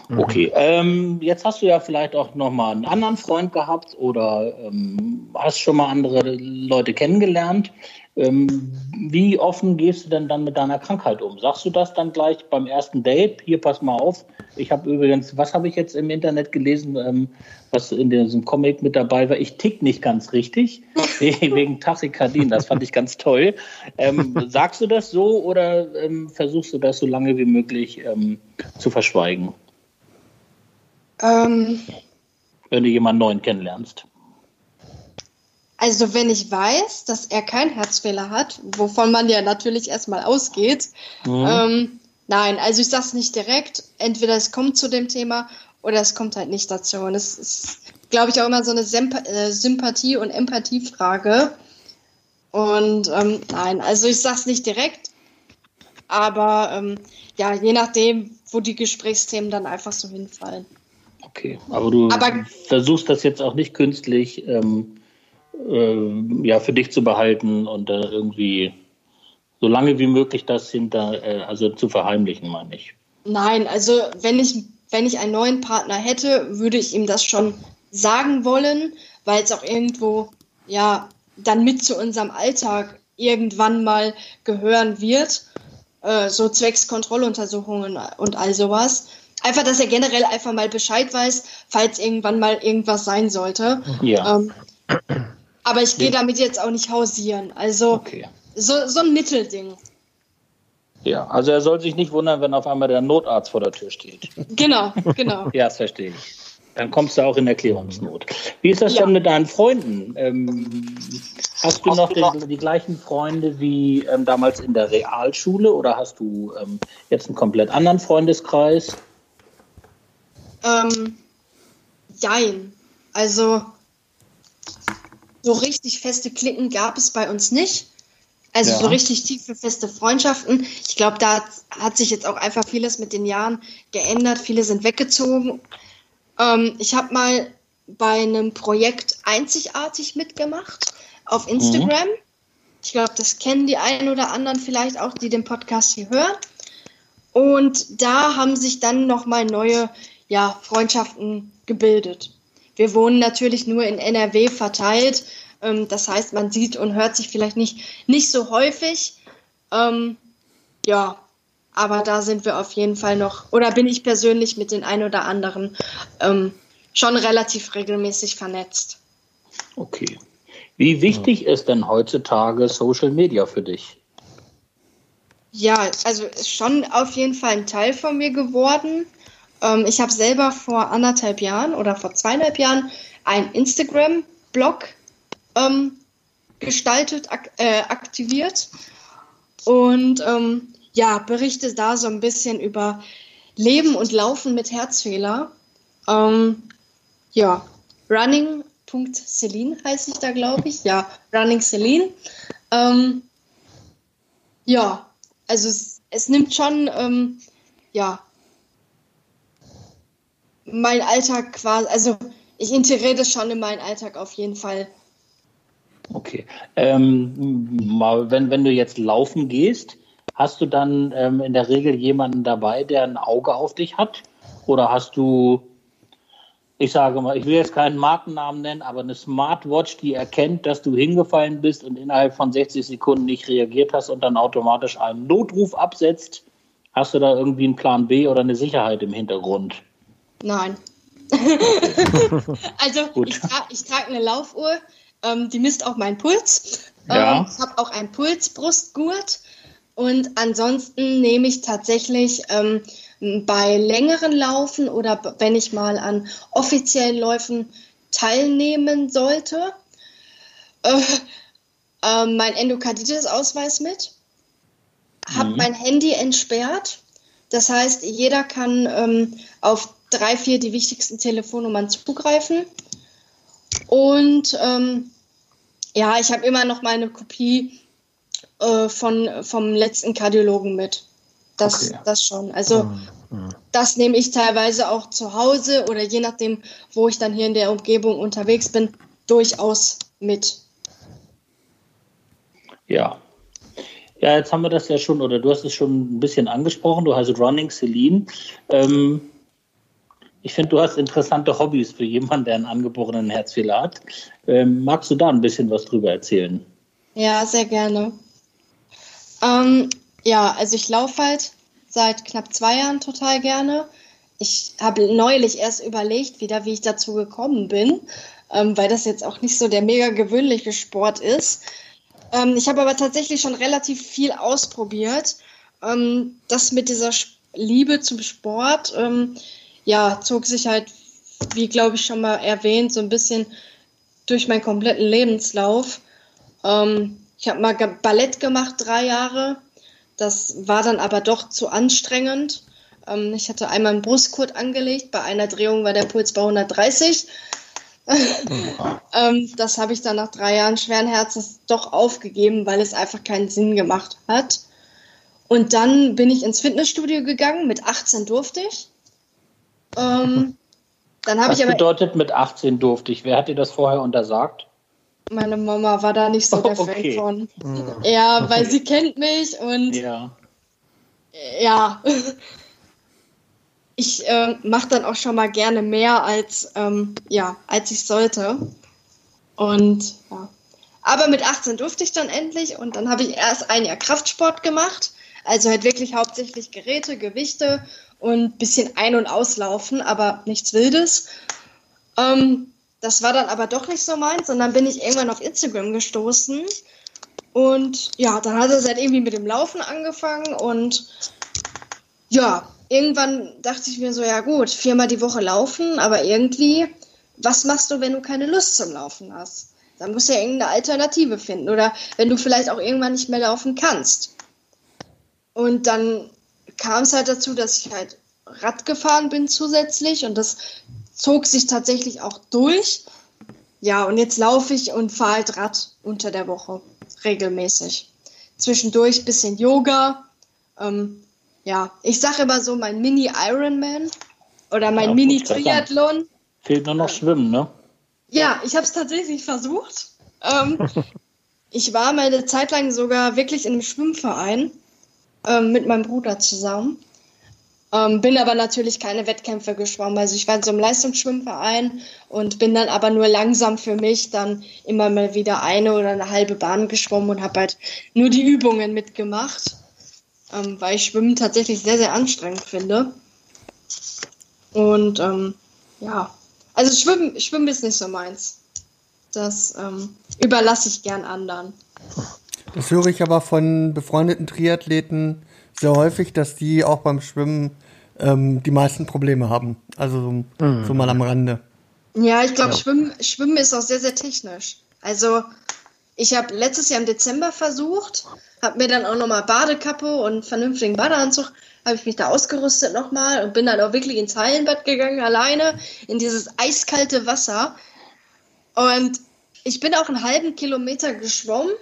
Mhm. Okay, ähm, jetzt hast du ja vielleicht auch noch mal einen anderen Freund gehabt oder ähm, hast schon mal andere Leute kennengelernt. Ähm, wie offen gehst du denn dann mit deiner Krankheit um? Sagst du das dann gleich beim ersten Date? Hier, pass mal auf. Ich habe übrigens, was habe ich jetzt im Internet gelesen, ähm, was in diesem Comic mit dabei war? Ich tick nicht ganz richtig, wegen Tachykardien. Das fand ich ganz toll. Ähm, sagst du das so oder ähm, versuchst du das so lange wie möglich ähm, zu verschweigen? Ähm, Wenn du jemanden neuen kennenlernst. Also wenn ich weiß, dass er keinen Herzfehler hat, wovon man ja natürlich erstmal ausgeht, mhm. ähm, nein, also ich sag's nicht direkt. Entweder es kommt zu dem Thema oder es kommt halt nicht dazu. Und es ist, glaube ich, auch immer so eine Symp äh, Sympathie- und Empathiefrage. Und ähm, nein, also ich sag's nicht direkt, aber ähm, ja, je nachdem, wo die Gesprächsthemen dann einfach so hinfallen. Okay, aber du aber, versuchst das jetzt auch nicht künstlich ähm, äh, ja, für dich zu behalten und äh, irgendwie so lange wie möglich das hinter, äh, also zu verheimlichen, meine ich. Nein, also wenn ich, wenn ich einen neuen Partner hätte, würde ich ihm das schon sagen wollen, weil es auch irgendwo, ja, dann mit zu unserem Alltag irgendwann mal gehören wird. Äh, so zwecks Kontrolluntersuchungen und all sowas. Einfach, dass er generell einfach mal Bescheid weiß, falls irgendwann mal irgendwas sein sollte. Ja. Ähm, aber ich gehe damit jetzt auch nicht hausieren. Also okay. so, so ein Mittelding. Ja, also er soll sich nicht wundern, wenn auf einmal der Notarzt vor der Tür steht. Genau, genau. ja, das verstehe ich. Dann kommst du auch in Erklärungsnot. Wie ist das ja. denn mit deinen Freunden? Ähm, hast du noch die, die gleichen Freunde wie ähm, damals in der Realschule oder hast du ähm, jetzt einen komplett anderen Freundeskreis? Ähm, jein. Also so richtig feste Klicken gab es bei uns nicht. Also ja. so richtig tiefe, feste Freundschaften. Ich glaube, da hat sich jetzt auch einfach vieles mit den Jahren geändert. Viele sind weggezogen. Ähm, ich habe mal bei einem Projekt einzigartig mitgemacht auf mhm. Instagram. Mhm. Ich glaube, das kennen die einen oder anderen vielleicht auch, die den Podcast hier hören. Und da haben sich dann nochmal neue ja, Freundschaften gebildet. Wir wohnen natürlich nur in NRW verteilt. Ähm, das heißt, man sieht und hört sich vielleicht nicht, nicht so häufig. Ähm, ja, aber da sind wir auf jeden Fall noch, oder bin ich persönlich mit den ein oder anderen ähm, schon relativ regelmäßig vernetzt. Okay. Wie wichtig ist denn heutzutage Social Media für dich? Ja, also ist schon auf jeden Fall ein Teil von mir geworden. Ähm, ich habe selber vor anderthalb Jahren oder vor zweieinhalb Jahren einen Instagram-Blog ähm, gestaltet, ak äh, aktiviert und ähm, ja, berichte da so ein bisschen über Leben und Laufen mit Herzfehler. Ähm, ja, running.celine heiße ich da, glaube ich. Ja, running Celine. Ähm, ja, also es, es nimmt schon, ähm, ja, mein Alltag quasi, also ich integriere das schon in meinen Alltag auf jeden Fall. Okay. Ähm, wenn, wenn du jetzt laufen gehst, hast du dann ähm, in der Regel jemanden dabei, der ein Auge auf dich hat? Oder hast du, ich sage mal, ich will jetzt keinen Markennamen nennen, aber eine Smartwatch, die erkennt, dass du hingefallen bist und innerhalb von 60 Sekunden nicht reagiert hast und dann automatisch einen Notruf absetzt? Hast du da irgendwie einen Plan B oder eine Sicherheit im Hintergrund? Nein. also ich, tra ich trage eine Laufuhr, ähm, die misst auch meinen Puls. Ja. Ähm, ich habe auch einen Pulsbrustgurt und ansonsten nehme ich tatsächlich ähm, bei längeren Laufen oder wenn ich mal an offiziellen Läufen teilnehmen sollte, äh, äh, mein Endokarditis-Ausweis mit, habe mhm. mein Handy entsperrt. Das heißt, jeder kann ähm, auf drei, vier die wichtigsten Telefonnummern zugreifen. Und ähm, ja, ich habe immer noch meine Kopie äh, von, vom letzten Kardiologen mit. Das, okay. das schon. Also mhm. das nehme ich teilweise auch zu Hause oder je nachdem, wo ich dann hier in der Umgebung unterwegs bin, durchaus mit. Ja. Ja, jetzt haben wir das ja schon, oder du hast es schon ein bisschen angesprochen, du heißt Running Celine. Ähm, ich finde, du hast interessante Hobbys für jemanden, der einen angeborenen Herzfehler hat. Ähm, magst du da ein bisschen was drüber erzählen? Ja, sehr gerne. Ähm, ja, also ich laufe halt seit knapp zwei Jahren total gerne. Ich habe neulich erst überlegt, wieder, wie ich dazu gekommen bin, ähm, weil das jetzt auch nicht so der mega gewöhnliche Sport ist. Ähm, ich habe aber tatsächlich schon relativ viel ausprobiert. Ähm, das mit dieser Liebe zum Sport, ähm, ja, zog sich halt, wie glaube ich schon mal erwähnt, so ein bisschen durch meinen kompletten Lebenslauf. Ähm, ich habe mal Ballett gemacht, drei Jahre. Das war dann aber doch zu anstrengend. Ähm, ich hatte einmal einen Brustgurt angelegt. Bei einer Drehung war der Puls bei 130. ähm, das habe ich dann nach drei Jahren schweren Herzens doch aufgegeben, weil es einfach keinen Sinn gemacht hat. Und dann bin ich ins Fitnessstudio gegangen. Mit 18 durfte ich. Ähm, dann Was ich aber, bedeutet mit 18 durfte ich? Wer hat dir das vorher untersagt? Meine Mama war da nicht so der okay. Fan von. Mhm. Ja, weil sie kennt mich und ja. Ja. Ich äh, mache dann auch schon mal gerne mehr als ähm, ja, als ich sollte. Und ja. Aber mit 18 durfte ich dann endlich und dann habe ich erst ein Jahr Kraftsport gemacht. Also halt wirklich hauptsächlich Geräte, Gewichte und bisschen ein- und auslaufen, aber nichts Wildes. Ähm, das war dann aber doch nicht so meins und dann bin ich irgendwann auf Instagram gestoßen und ja, dann hat es halt irgendwie mit dem Laufen angefangen und ja, irgendwann dachte ich mir so, ja gut, viermal die Woche laufen, aber irgendwie, was machst du, wenn du keine Lust zum Laufen hast? Dann musst du ja irgendeine Alternative finden oder wenn du vielleicht auch irgendwann nicht mehr laufen kannst. Und dann kam es halt dazu, dass ich halt Rad gefahren bin zusätzlich und das zog sich tatsächlich auch durch. Ja, und jetzt laufe ich und fahre halt Rad unter der Woche regelmäßig. Zwischendurch bisschen Yoga. Ähm, ja, ich sage immer so mein Mini-Ironman oder mein ja, Mini-Triathlon. Fehlt nur noch Schwimmen, ne? Ja, ich habe es tatsächlich versucht. Ähm, ich war mal eine Zeit lang sogar wirklich in einem Schwimmverein ähm, mit meinem Bruder zusammen. Ähm, bin aber natürlich keine Wettkämpfe geschwommen. Also ich war in so einem Leistungsschwimmverein und bin dann aber nur langsam für mich dann immer mal wieder eine oder eine halbe Bahn geschwommen und habe halt nur die Übungen mitgemacht, ähm, weil ich Schwimmen tatsächlich sehr, sehr anstrengend finde. Und ähm, ja, also Schwimmen, Schwimmen ist nicht so meins. Das ähm, überlasse ich gern anderen. Das höre ich aber von befreundeten Triathleten sehr häufig, dass die auch beim Schwimmen ähm, die meisten Probleme haben. Also so, mhm. so mal am Rande. Ja, ich glaube, ja. Schwimmen, Schwimmen ist auch sehr, sehr technisch. Also ich habe letztes Jahr im Dezember versucht, habe mir dann auch nochmal Badekappe und vernünftigen Badeanzug, habe ich mich da ausgerüstet nochmal und bin dann auch wirklich ins Hallenbad gegangen, alleine in dieses eiskalte Wasser. Und ich bin auch einen halben Kilometer geschwommen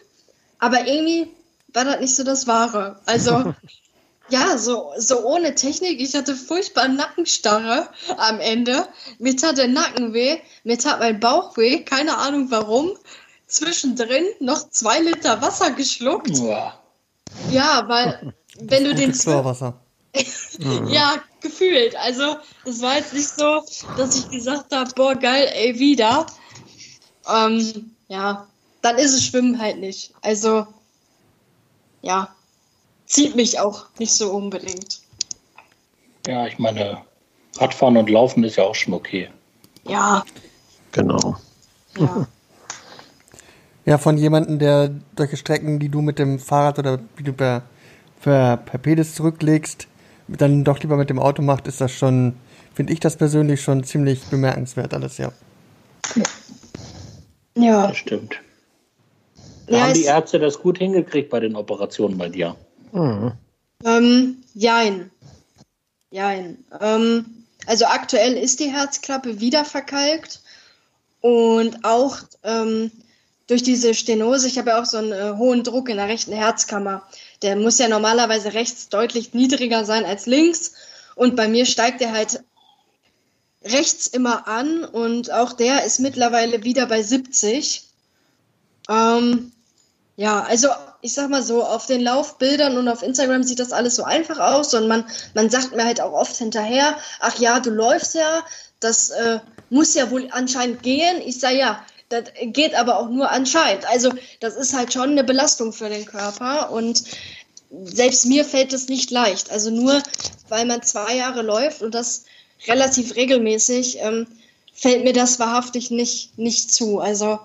aber irgendwie war das nicht so das Wahre. Also, ja, so, so ohne Technik. Ich hatte furchtbar Nackenstarre am Ende. Mir tat der Nacken weh, mir tat mein Bauch weh, keine Ahnung warum. Zwischendrin noch zwei Liter Wasser geschluckt. Boah. Ja, weil wenn du den Wasser. ja, gefühlt. Also, es war jetzt nicht so, dass ich gesagt habe, boah, geil, ey, wieder. Ähm, ja, dann ist es Schwimmen halt nicht. Also, ja, zieht mich auch nicht so unbedingt. Ja, ich meine, Radfahren und Laufen ist ja auch schon okay. Ja. Genau. Ja. ja, von jemandem, der solche Strecken, die du mit dem Fahrrad oder wie du per, per, per Pedis zurücklegst, dann doch lieber mit dem Auto macht, ist das schon, finde ich das persönlich schon ziemlich bemerkenswert alles, ja. Ja. Das stimmt. Da ja, haben die Ärzte das gut hingekriegt bei den Operationen bei dir. Mhm. Ähm, jein. Jein. Ähm, Also aktuell ist die Herzklappe wieder verkalkt und auch ähm, durch diese Stenose, ich habe ja auch so einen äh, hohen Druck in der rechten Herzkammer. Der muss ja normalerweise rechts deutlich niedriger sein als links. Und bei mir steigt er halt rechts immer an und auch der ist mittlerweile wieder bei 70. Ähm, ja, also ich sag mal so, auf den Laufbildern und auf Instagram sieht das alles so einfach aus und man, man sagt mir halt auch oft hinterher, ach ja, du läufst ja, das äh, muss ja wohl anscheinend gehen. Ich sage ja, das geht aber auch nur anscheinend. Also das ist halt schon eine Belastung für den Körper und selbst mir fällt es nicht leicht. Also nur weil man zwei Jahre läuft und das relativ regelmäßig, ähm, fällt mir das wahrhaftig nicht, nicht zu. Also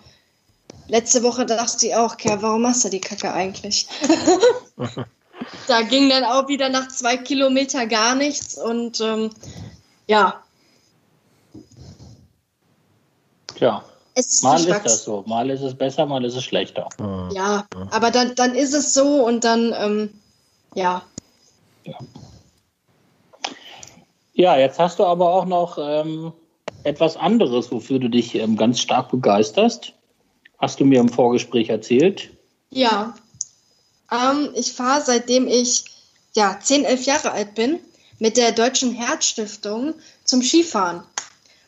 letzte Woche dachte ich auch, Kerl, warum machst du die Kacke eigentlich? da ging dann auch wieder nach zwei Kilometer gar nichts und ähm, ja. Tja, ist mal ist das so. Mal ist es besser, mal ist es schlechter. Ja, aber dann, dann ist es so und dann, ähm, ja. ja. Ja, jetzt hast du aber auch noch ähm, etwas anderes, wofür du dich ähm, ganz stark begeisterst. Hast du mir im Vorgespräch erzählt? Ja. Ähm, ich fahre seitdem ich ja, 10, 11 Jahre alt bin mit der Deutschen Herzstiftung zum Skifahren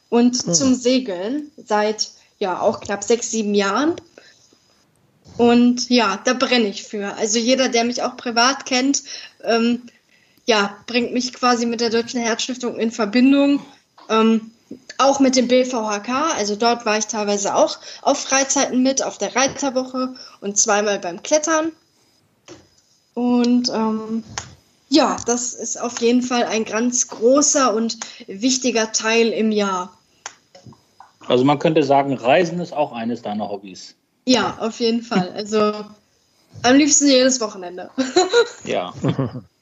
und hm. zum Segeln seit ja auch knapp sechs, sieben Jahren. Und ja, da brenne ich für. Also jeder, der mich auch privat kennt, ähm, ja, bringt mich quasi mit der Deutschen Herzstiftung in Verbindung. Ähm, auch mit dem BVHK, also dort war ich teilweise auch auf Freizeiten mit, auf der Reiterwoche und zweimal beim Klettern. Und ähm, ja, das ist auf jeden Fall ein ganz großer und wichtiger Teil im Jahr. Also man könnte sagen, Reisen ist auch eines deiner Hobbys. Ja, auf jeden Fall. Also am liebsten jedes Wochenende. ja.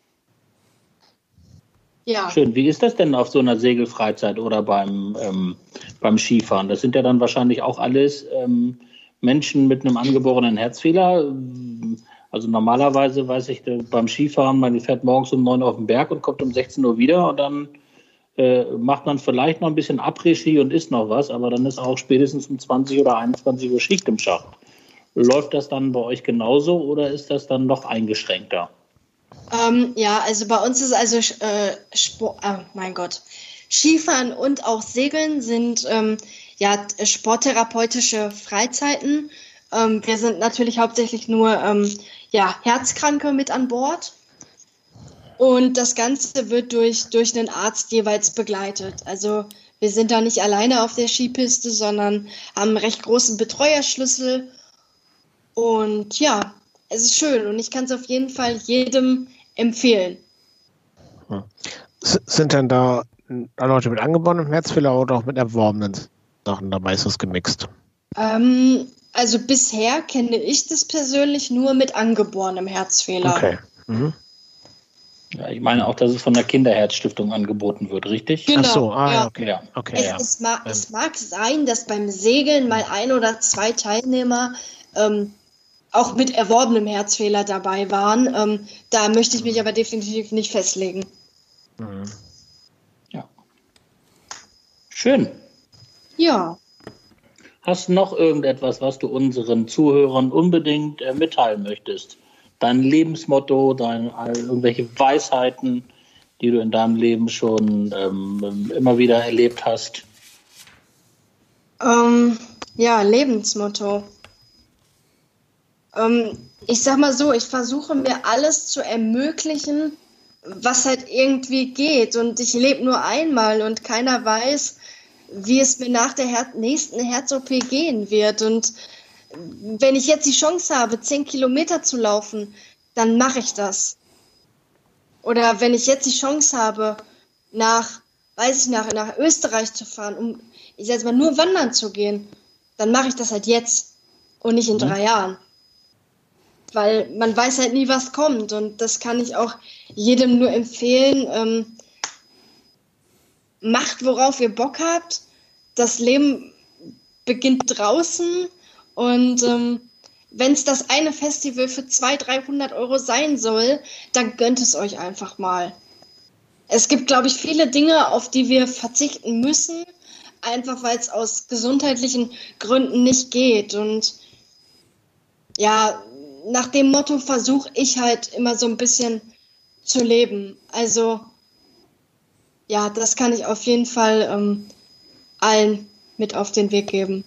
Ja. Schön. Wie ist das denn auf so einer Segelfreizeit oder beim, ähm, beim Skifahren? Das sind ja dann wahrscheinlich auch alles ähm, Menschen mit einem angeborenen Herzfehler. Also normalerweise weiß ich beim Skifahren, man fährt morgens um neun auf den Berg und kommt um 16 Uhr wieder und dann äh, macht man vielleicht noch ein bisschen Après-Ski und isst noch was, aber dann ist auch spätestens um 20 oder 21 Uhr Schicht im Schacht. Läuft das dann bei euch genauso oder ist das dann noch eingeschränkter? Ähm, ja, also bei uns ist also äh, Sport, oh mein Gott, Skifahren und auch Segeln sind ähm, ja sporttherapeutische Freizeiten. Ähm, wir sind natürlich hauptsächlich nur ähm, ja, Herzkranke mit an Bord. Und das Ganze wird durch, durch einen Arzt jeweils begleitet. Also wir sind da nicht alleine auf der Skipiste, sondern haben einen recht großen Betreuerschlüssel. Und ja, es ist schön und ich kann es auf jeden Fall jedem empfehlen. Hm. Sind denn da Leute mit angeborenem Herzfehler oder auch mit erworbenen Sachen dabei? Ist das gemixt? Ähm, also bisher kenne ich das persönlich nur mit angeborenem Herzfehler. Okay. Mhm. Ja, ich meine auch, dass es von der Kinderherzstiftung angeboten wird, richtig? Genau. Ach so, ah, ja. okay. Ja. okay es, ja. es, mag, es mag sein, dass beim Segeln mal ein oder zwei Teilnehmer ähm, auch mit erworbenem Herzfehler dabei waren. Ähm, da möchte ich mich aber definitiv nicht festlegen. Mhm. Ja. Schön. Ja. Hast du noch irgendetwas, was du unseren Zuhörern unbedingt äh, mitteilen möchtest? Dein Lebensmotto, dein, irgendwelche Weisheiten, die du in deinem Leben schon ähm, immer wieder erlebt hast? Ähm, ja, Lebensmotto. Ähm, ich sag mal so, ich versuche mir alles zu ermöglichen, was halt irgendwie geht. Und ich lebe nur einmal und keiner weiß, wie es mir nach der Her nächsten Herz-OP gehen wird. Und wenn ich jetzt die Chance habe, zehn Kilometer zu laufen, dann mache ich das. Oder wenn ich jetzt die Chance habe, nach, weiß ich, nach, nach Österreich zu fahren, um, ich sag mal, nur wandern zu gehen, dann mache ich das halt jetzt und nicht in mhm. drei Jahren weil man weiß halt nie, was kommt. Und das kann ich auch jedem nur empfehlen. Ähm, macht, worauf ihr Bock habt. Das Leben beginnt draußen. Und ähm, wenn es das eine Festival für 200, 300 Euro sein soll, dann gönnt es euch einfach mal. es gibt, glaube ich, viele Dinge, auf die wir verzichten müssen, einfach weil es aus gesundheitlichen Gründen nicht geht. Und ja, nach dem Motto versuche ich halt immer so ein bisschen zu leben. Also ja, das kann ich auf jeden Fall ähm, allen mit auf den Weg geben.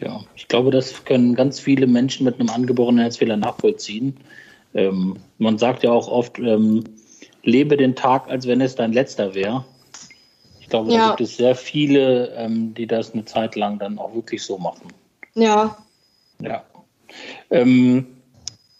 Ja, ich glaube, das können ganz viele Menschen mit einem angeborenen Herzfehler nachvollziehen. Ähm, man sagt ja auch oft, ähm, lebe den Tag, als wenn es dein letzter wäre. Ich glaube, ja. da gibt es sehr viele, ähm, die das eine Zeit lang dann auch wirklich so machen. Ja. Ja. Ähm,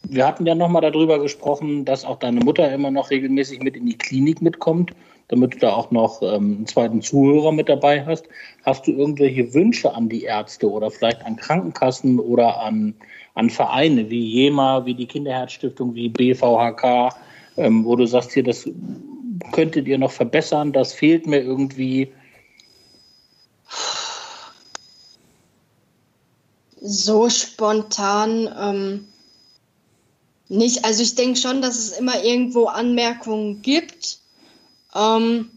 wir hatten ja nochmal darüber gesprochen, dass auch deine Mutter immer noch regelmäßig mit in die Klinik mitkommt, damit du da auch noch ähm, einen zweiten Zuhörer mit dabei hast. Hast du irgendwelche Wünsche an die Ärzte oder vielleicht an Krankenkassen oder an, an Vereine wie JEMA, wie die Kinderherzstiftung, wie BVHK, ähm, wo du sagst, hier, das könntet ihr noch verbessern, das fehlt mir irgendwie? So spontan ähm, nicht. Also ich denke schon, dass es immer irgendwo Anmerkungen gibt. Ähm,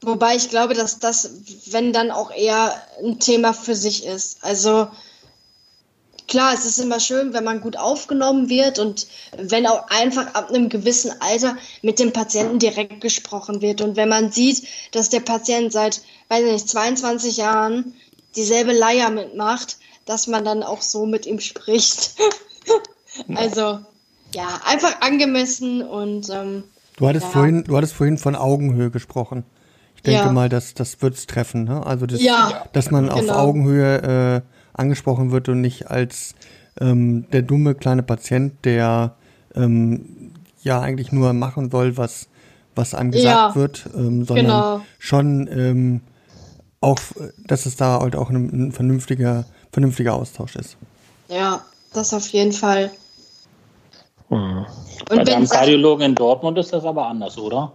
wobei ich glaube, dass das, wenn dann auch eher ein Thema für sich ist. Also klar, es ist immer schön, wenn man gut aufgenommen wird und wenn auch einfach ab einem gewissen Alter mit dem Patienten direkt gesprochen wird. Und wenn man sieht, dass der Patient seit, weiß ich nicht, 22 Jahren dieselbe Leier mitmacht, dass man dann auch so mit ihm spricht. also ja, einfach angemessen und ähm, du hattest ja. vorhin, du hattest vorhin von Augenhöhe gesprochen. Ich denke ja. mal, dass das wird's treffen, ne? Also das, ja, dass man genau. auf Augenhöhe äh, angesprochen wird und nicht als ähm, der dumme kleine Patient, der ähm, ja eigentlich nur machen soll, was was einem gesagt wird, ähm, sondern genau. schon ähm, auch, dass es da halt auch ein, ein vernünftiger, vernünftiger Austausch ist. Ja, das auf jeden Fall. Mhm. Und Bei deinem Kardiologen in Dortmund ist das aber anders, oder?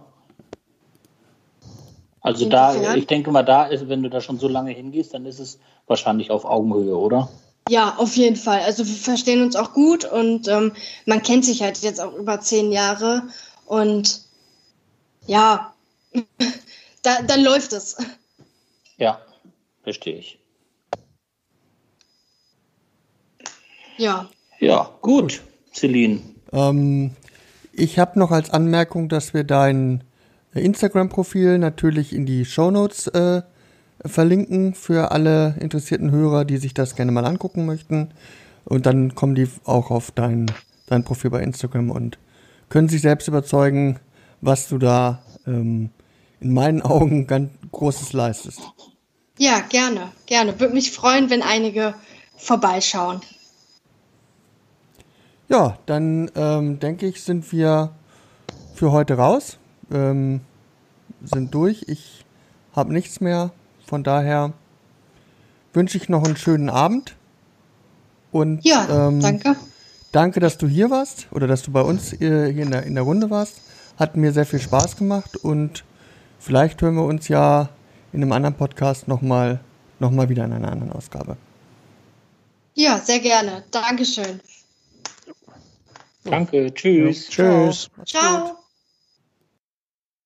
Also da, ich denke mal, da ist, wenn du da schon so lange hingehst, dann ist es wahrscheinlich auf Augenhöhe, oder? Ja, auf jeden Fall. Also wir verstehen uns auch gut und ähm, man kennt sich halt jetzt auch über zehn Jahre und ja, da, dann läuft es. Ja, verstehe ich. Ja. Ja, gut, Celine. Ähm, ich habe noch als Anmerkung, dass wir dein Instagram-Profil natürlich in die Shownotes äh, verlinken für alle interessierten Hörer, die sich das gerne mal angucken möchten. Und dann kommen die auch auf dein, dein Profil bei Instagram und können sich selbst überzeugen, was du da ähm, in meinen Augen ganz Großes leistest. Ja, gerne, gerne. Würde mich freuen, wenn einige vorbeischauen. Ja, dann ähm, denke ich, sind wir für heute raus. Ähm, sind durch. Ich habe nichts mehr. Von daher wünsche ich noch einen schönen Abend. Und ja, ähm, danke. Danke, dass du hier warst oder dass du bei uns äh, hier in der, in der Runde warst. Hat mir sehr viel Spaß gemacht und vielleicht hören wir uns ja in einem anderen Podcast nochmal noch mal wieder in einer anderen Ausgabe. Ja, sehr gerne. Dankeschön. Danke. Tschüss. Ja, tschüss. Ciao.